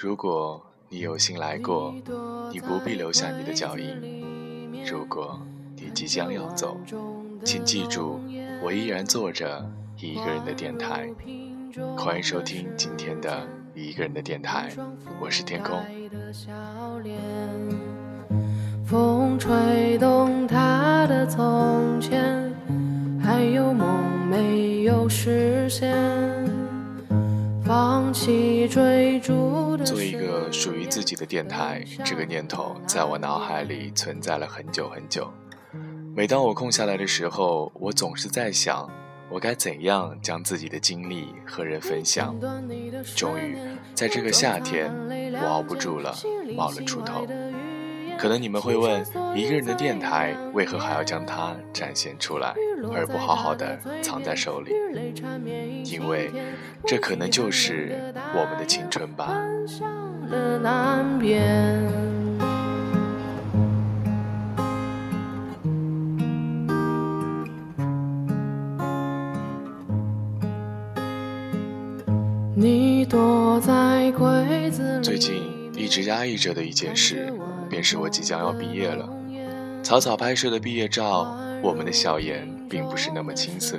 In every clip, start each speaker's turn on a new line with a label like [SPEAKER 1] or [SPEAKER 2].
[SPEAKER 1] 如果你有幸来过，你不必留下你的脚印；如果你即将要走，请记住，我依然坐着一个人的电台。欢迎收听今天的一个人的电台，我是天空。
[SPEAKER 2] 风吹动他的从前，还有梦没有实现。放弃追逐的
[SPEAKER 1] 做一个属于自己的电台，这个念头在我脑海里存在了很久很久。每当我空下来的时候，我总是在想，我该怎样将自己的经历和人分享。终于，在这个夏天，我熬不住了，冒了出头。可能你们会问，一个人的电台为何还要将它展现出来，而不好好的藏在手里？因为，这可能就是我们的青春吧。最近一直压抑着的一件事。便是我即将要毕业了，草草拍摄的毕业照，我们的笑颜并不是那么青涩，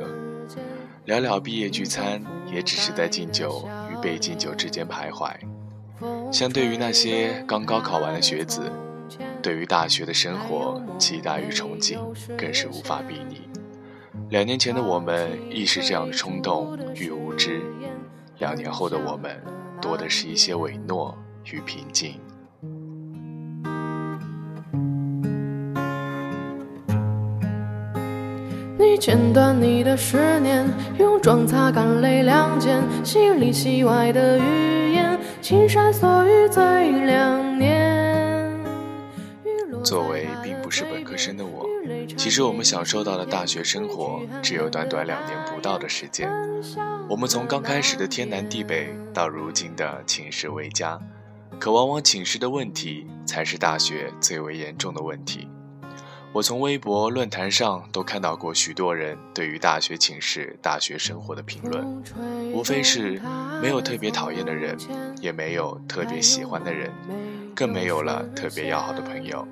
[SPEAKER 1] 寥寥毕业聚餐，也只是在敬酒与被敬酒之间徘徊。相对于那些刚高考完的学子，对于大学的生活期待与憧憬更是无法比拟。两年前的我们亦是这样的冲动与无知，两年后的我们多的是一些伪诺与平静。
[SPEAKER 2] 剪断你的思念，用妆擦干泪两件，戏里戏外的语言，青山锁于最两年。
[SPEAKER 1] 作为并不是本科生的我，其实我们享受到的大学生活只有短短两年不到的时间。我们从刚开始的天南地北，到如今的寝室为家，可往往寝室的问题才是大学最为严重的问题。我从微博论坛上都看到过许多人对于大学寝室、大学生活的评论，无非是没有特别讨厌的人，也没有特别喜欢的人，更没有了特别要好的朋友。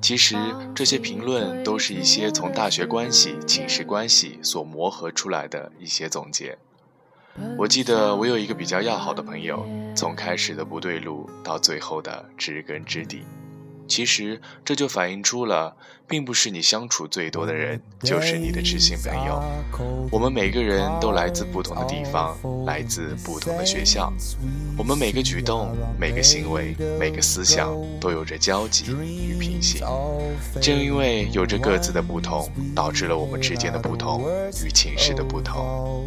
[SPEAKER 1] 其实这些评论都是一些从大学关系、寝室关系所磨合出来的一些总结。我记得我有一个比较要好的朋友，从开始的不对路到最后的知根知底。其实这就反映出了，并不是你相处最多的人就是你的知心朋友。我们每个人都来自不同的地方，来自不同的学校，我们每个举动、每个行为、每个思想都有着交集与平行。正因为有着各自的不同，导致了我们之间的不同与情势的不同。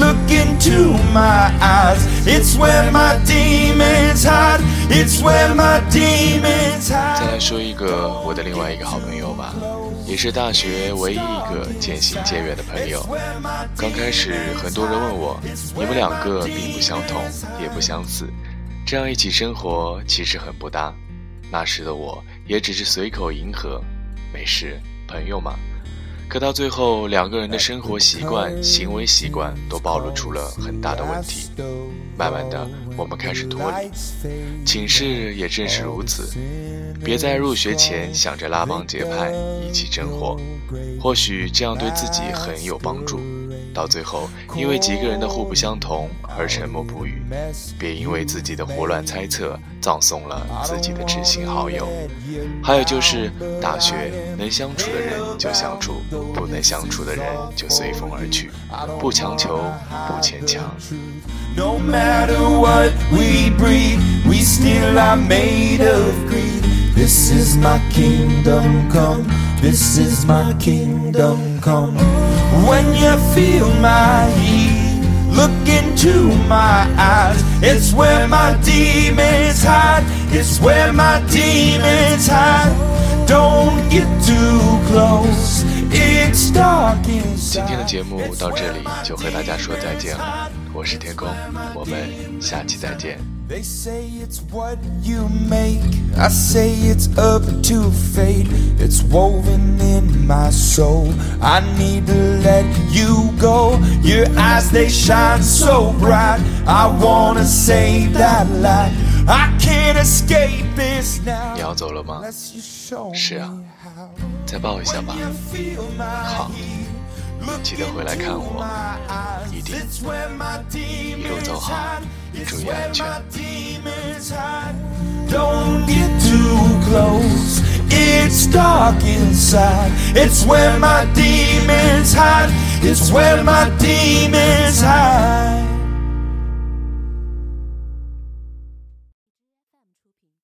[SPEAKER 1] look into my eyes. It's where my demons hide. It's where my demons hide. 再来说一个我的另外一个好朋友吧，也是大学唯一一个渐行渐远的朋友。刚开始，很多人问我，你们两个并不相同，也不相似，这样一起生活其实很不搭。那时的我也只是随口迎合，没事，朋友嘛。可到最后，两个人的生活习惯、行为习惯都暴露出了很大的问题。慢慢的，我们开始脱离。寝室也正是如此。别在入学前想着拉帮结派、一起生活，或许这样对自己很有帮助。到最后，因为几个人的互不相同而沉默不语，别因为自己的胡乱猜测葬送了自己的知心好友。还有就是，大学能相处的人就相处，不能相处的人就随风而去，不强求，不牵强。When you feel my heat,
[SPEAKER 3] Look into my eyes. It's where my demons hide. It's where my demons hide. Don't get too close. It's dark inside.
[SPEAKER 1] 今天的节目到这里就和大家说再见了，我是天空，我们下期再见。
[SPEAKER 3] They say it's what you make. I say it's up to fate. It's woven in my soul. I need to let you go. Your eyes, they shine so bright. I wanna save that light. I can't escape this now.
[SPEAKER 1] 你要走了吗？
[SPEAKER 3] Unless you show
[SPEAKER 1] 是啊
[SPEAKER 3] me how.
[SPEAKER 1] 再抱一下吧。
[SPEAKER 3] You feel my
[SPEAKER 1] 好，
[SPEAKER 3] Look
[SPEAKER 1] 记得回来看我
[SPEAKER 3] into my eyes.
[SPEAKER 1] 一定
[SPEAKER 3] It's where my
[SPEAKER 1] 一路走
[SPEAKER 3] demons
[SPEAKER 1] 好
[SPEAKER 3] hide.，
[SPEAKER 1] 注意安全。
[SPEAKER 3] demons hide. Don't get too close. It's dark inside. It's where my demons hide. It's where my demons